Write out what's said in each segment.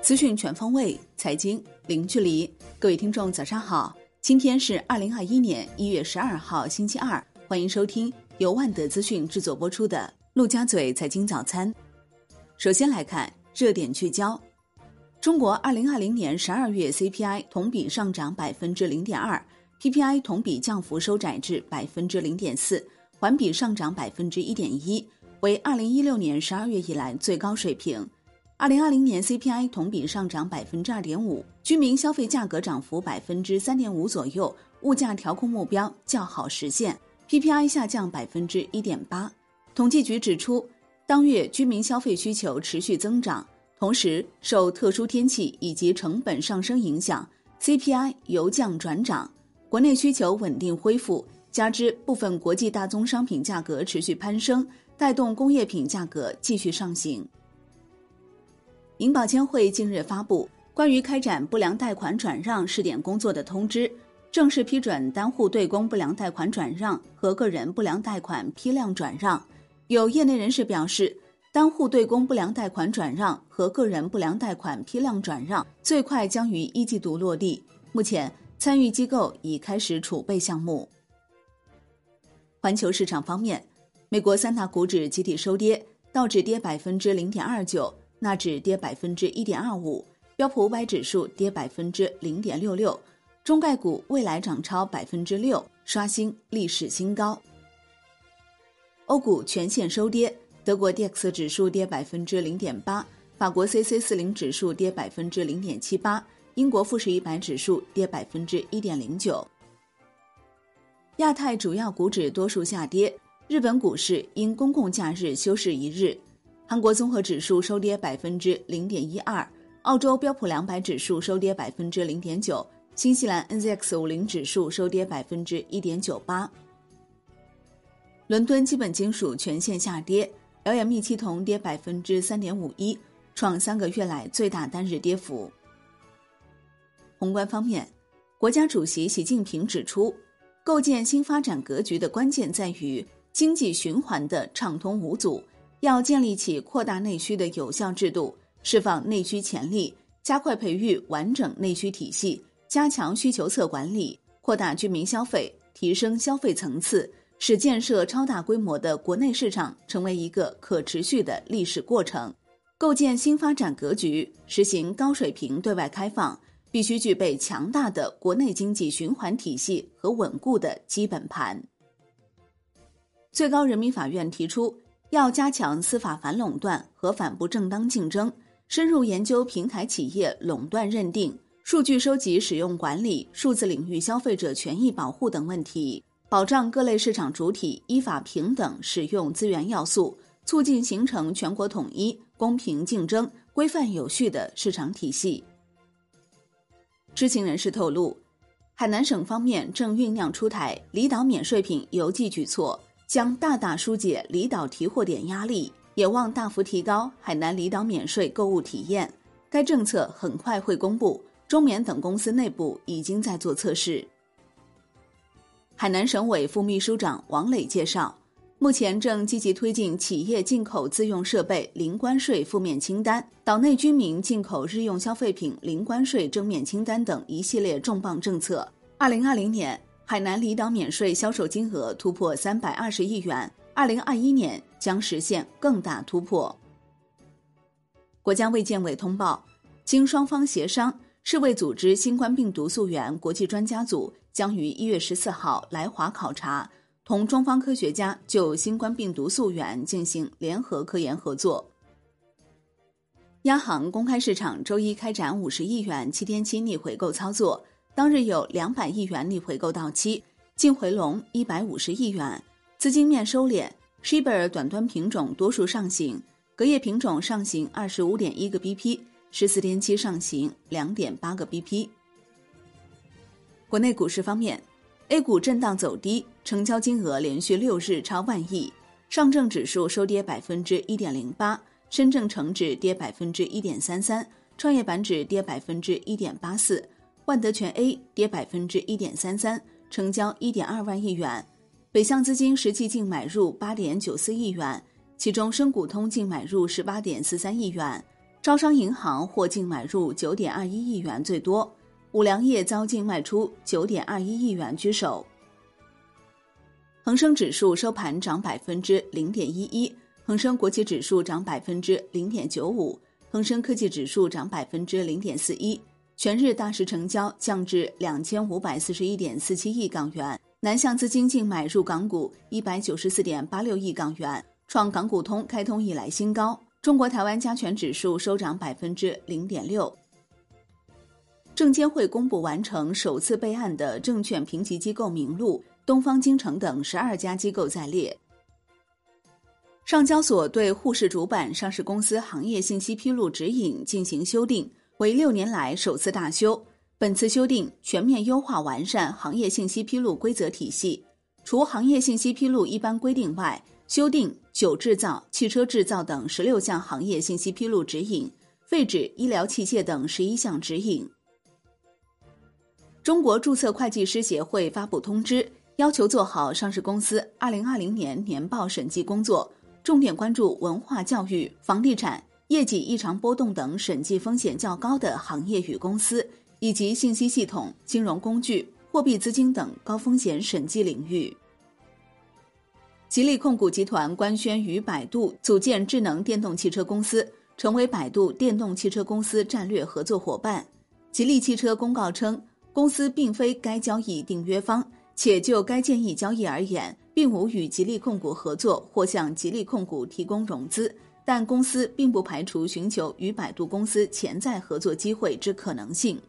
资讯全方位，财经零距离。各位听众，早上好！今天是二零二一年一月十二号，星期二。欢迎收听由万德资讯制作播出的《陆家嘴财经早餐》。首先来看热点聚焦：中国二零二零年十二月 CPI 同比上涨百分之零点二，PPI 同比降幅收窄至百分之零点四，环比上涨百分之一点一，为二零一六年十二月以来最高水平。二零二零年 CPI 同比上涨百分之二点五，居民消费价格涨幅百分之三点五左右，物价调控目标较好实现。PPI 下降百分之一点八。统计局指出，当月居民消费需求持续增长，同时受特殊天气以及成本上升影响，CPI 由降转涨，国内需求稳定恢复，加之部分国际大宗商品价格持续攀升，带动工业品价格继续上行。银保监会近日发布关于开展不良贷款转让试点工作的通知，正式批准单户对公不良贷款转让和个人不良贷款批量转让。有业内人士表示，单户对公不良贷款转让和个人不良贷款批量转让最快将于一季度落地。目前，参与机构已开始储备项目。环球市场方面，美国三大股指集体收跌，道指跌百分之零点二九。纳指跌百分之一点二五，标普五百指数跌百分之零点六六，中概股未来涨超百分之六，刷新历史新高。欧股全线收跌，德国 D X 指数跌百分之零点八，法国 C C 四零指数跌百分之零点七八，英国富时一百指数跌百分之一点零九。亚太主要股指多数下跌，日本股市因公共假日休市一日。韩国综合指数收跌百分之零点一二，澳洲标普两百指数收跌百分之零点九，新西兰 NZX 五零指数收跌百分之一点九八。伦敦基本金属全线下跌表演密期铜跌百分之三点五一，创三个月来最大单日跌幅。宏观方面，国家主席习近平指出，构建新发展格局的关键在于经济循环的畅通无阻。要建立起扩大内需的有效制度，释放内需潜力，加快培育完整内需体系，加强需求侧管理，扩大居民消费，提升消费层次，使建设超大规模的国内市场成为一个可持续的历史过程。构建新发展格局，实行高水平对外开放，必须具备强大的国内经济循环体系和稳固的基本盘。最高人民法院提出。要加强司法反垄断和反不正当竞争，深入研究平台企业垄断认定、数据收集使用管理、数字领域消费者权益保护等问题，保障各类市场主体依法平等使用资源要素，促进形成全国统一、公平竞争、规范有序的市场体系。知情人士透露，海南省方面正酝酿出台离岛免税品邮寄举措。将大大疏解离岛提货点压力，也望大幅提高海南离岛免税购物体验。该政策很快会公布，中免等公司内部已经在做测试。海南省委副秘书长王磊介绍，目前正积极推进企业进口自用设备零关税负面清单、岛内居民进口日用消费品零关税正面清单等一系列重磅政策。二零二零年。海南离岛免税销售金额突破三百二十亿元，二零二一年将实现更大突破。国家卫健委通报，经双方协商，世卫组织新冠病毒溯源国际专家组将于一月十四号来华考察，同中方科学家就新冠病毒溯源进行联合科研合作。央行公开市场周一开展五十亿元七天期逆回购操作。当日有两百亿元逆回购到期，净回笼一百五十亿元，资金面收敛。Shibor 短端品种多数上行，隔夜品种上行二十五点一个 BP，十四天期上行两点八个 BP。国内股市方面，A 股震荡走低，成交金额连续六日超万亿，上证指数收跌百分之一点零八，深证成指跌百分之一点三三，创业板指跌百分之一点八四。万德全 A 跌百分之一点三三，成交一点二万亿元，北向资金实际净买入八点九四亿元，其中深股通净买入十八点四三亿元，招商银行或净买入九点二一亿元最多，五粮液遭净卖出九点二一亿元居首。恒生指数收盘涨百分之零点一一，恒生国企指数涨百分之零点九五，恒生科技指数涨百分之零点四一。全日大市成交降至两千五百四十一点四七亿港元，南向资金净买入港股一百九十四点八六亿港元，创港股通开通以来新高。中国台湾加权指数收涨百分之零点六。证监会公布完成首次备案的证券评级机构名录，东方金城等十二家机构在列。上交所对沪市主板上市公司行业信息披露指引进行修订。为六年来首次大修，本次修订全面优化完善行业信息披露规则体系。除行业信息披露一般规定外，修订酒制造、汽车制造等十六项行业信息披露指引，废止医疗器械等十一项指引。中国注册会计师协会发布通知，要求做好上市公司二零二零年年报审计工作，重点关注文化教育、房地产。业绩异常波动等审计风险较高的行业与公司，以及信息系统、金融工具、货币资金等高风险审计领域。吉利控股集团官宣与百度组建智能电动汽车公司，成为百度电动汽车公司战略合作伙伴。吉利汽车公告称，公司并非该交易订约方，且就该建议交易而言，并无与吉利控股合作或向吉利控股提供融资。但公司并不排除寻求与百度公司潜在合作机会之可能性。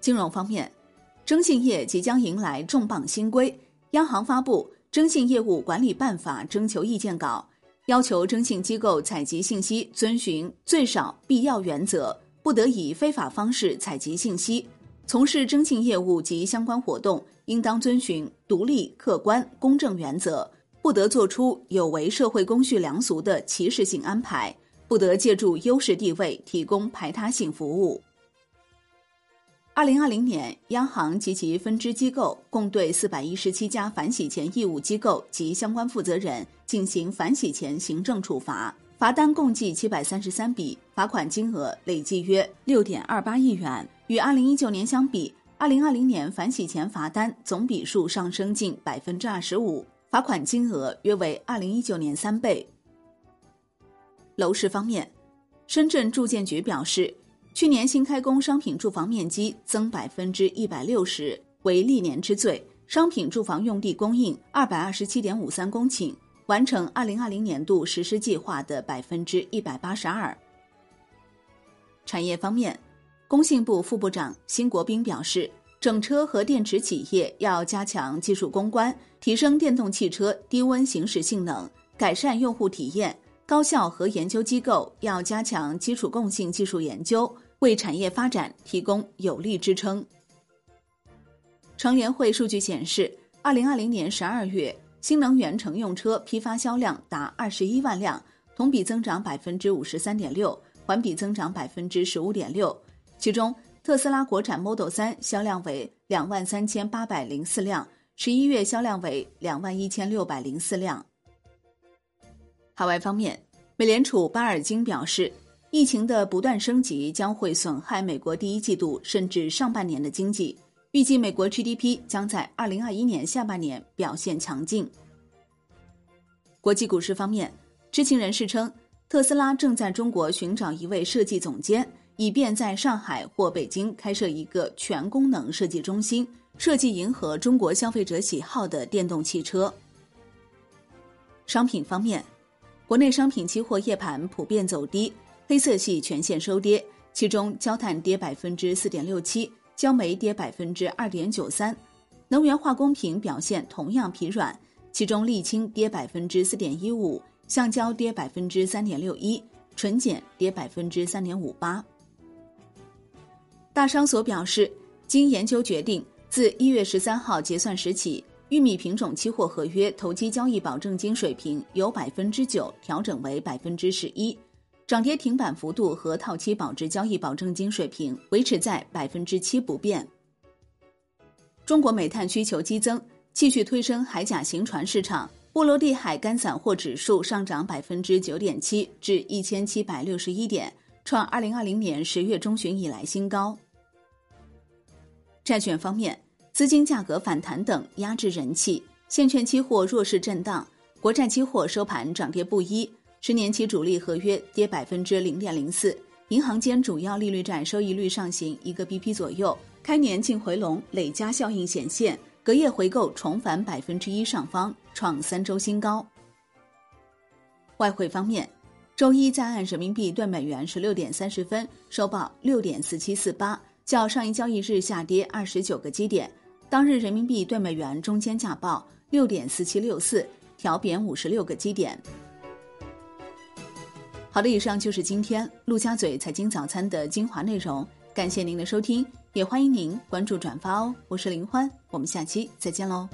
金融方面，征信业即将迎来重磅新规，央行发布《征信业务管理办法》征求意见稿，要求征信机构采集信息遵循最少必要原则，不得以非法方式采集信息。从事征信业务及相关活动，应当遵循独立、客观、公正原则。不得做出有违社会公序良俗的歧视性安排，不得借助优势地位提供排他性服务。二零二零年，央行及其分支机构共对四百一十七家反洗钱义务机构及相关负责人进行反洗钱行政处罚，罚单共计七百三十三笔，罚款金额累计约六点二八亿元。与二零一九年相比，二零二零年反洗钱罚单总笔数上升近百分之二十五。罚款金额约为二零一九年三倍。楼市方面，深圳住建局表示，去年新开工商品住房面积增百分之一百六十，为历年之最。商品住房用地供应二百二十七点五三公顷，完成二零二零年度实施计划的百分之一百八十二。产业方面，工信部副部长辛国斌表示。整车和电池企业要加强技术攻关，提升电动汽车低温行驶性能，改善用户体验。高校和研究机构要加强基础共性技术研究，为产业发展提供有力支撑。乘联会数据显示，二零二零年十二月新能源乘用车批发销量达二十一万辆，同比增长百分之五十三点六，环比增长百分之十五点六，其中。特斯拉国产 Model 3销量为两万三千八百零四辆，十一月销量为两万一千六百零四辆。海外方面，美联储巴尔金表示，疫情的不断升级将会损害美国第一季度甚至上半年的经济，预计美国 GDP 将在二零二一年下半年表现强劲。国际股市方面，知情人士称，特斯拉正在中国寻找一位设计总监。以便在上海或北京开设一个全功能设计中心，设计迎合中国消费者喜好的电动汽车。商品方面，国内商品期货夜盘普遍走低，黑色系全线收跌，其中焦炭跌百分之四点六七，焦煤跌百分之二点九三，能源化工品表现同样疲软，其中沥青跌百分之四点一五，橡胶跌百分之三点六一，纯碱跌百分之三点五八。大商所表示，经研究决定，自一月十三号结算时起，玉米品种期货合约投机交易保证金水平由百分之九调整为百分之十一，涨跌停板幅度和套期保值交易保证金水平维持在百分之七不变。中国煤炭需求激增，继续推升海甲行船市场。波罗的海干散货指数上涨百分之九点七，至一千七百六十一点，创二零二零年十月中旬以来新高。债券方面，资金价格反弹等压制人气，现券期货弱势震荡，国债期货收盘涨跌不一，十年期主力合约跌百分之零点零四，银行间主要利率债收益率上行一个 BP 左右，开年净回笼累加效应显现。隔夜回购重返百分之一上方，创三周新高。外汇方面，周一在岸人民币兑美元十六点三十分收报六点四七四八，较上一交易日下跌二十九个基点。当日人民币兑美元中间价报六点四七六四，调贬五十六个基点。好的，以上就是今天陆家嘴财经早餐的精华内容。感谢您的收听，也欢迎您关注转发哦。我是林欢，我们下期再见喽。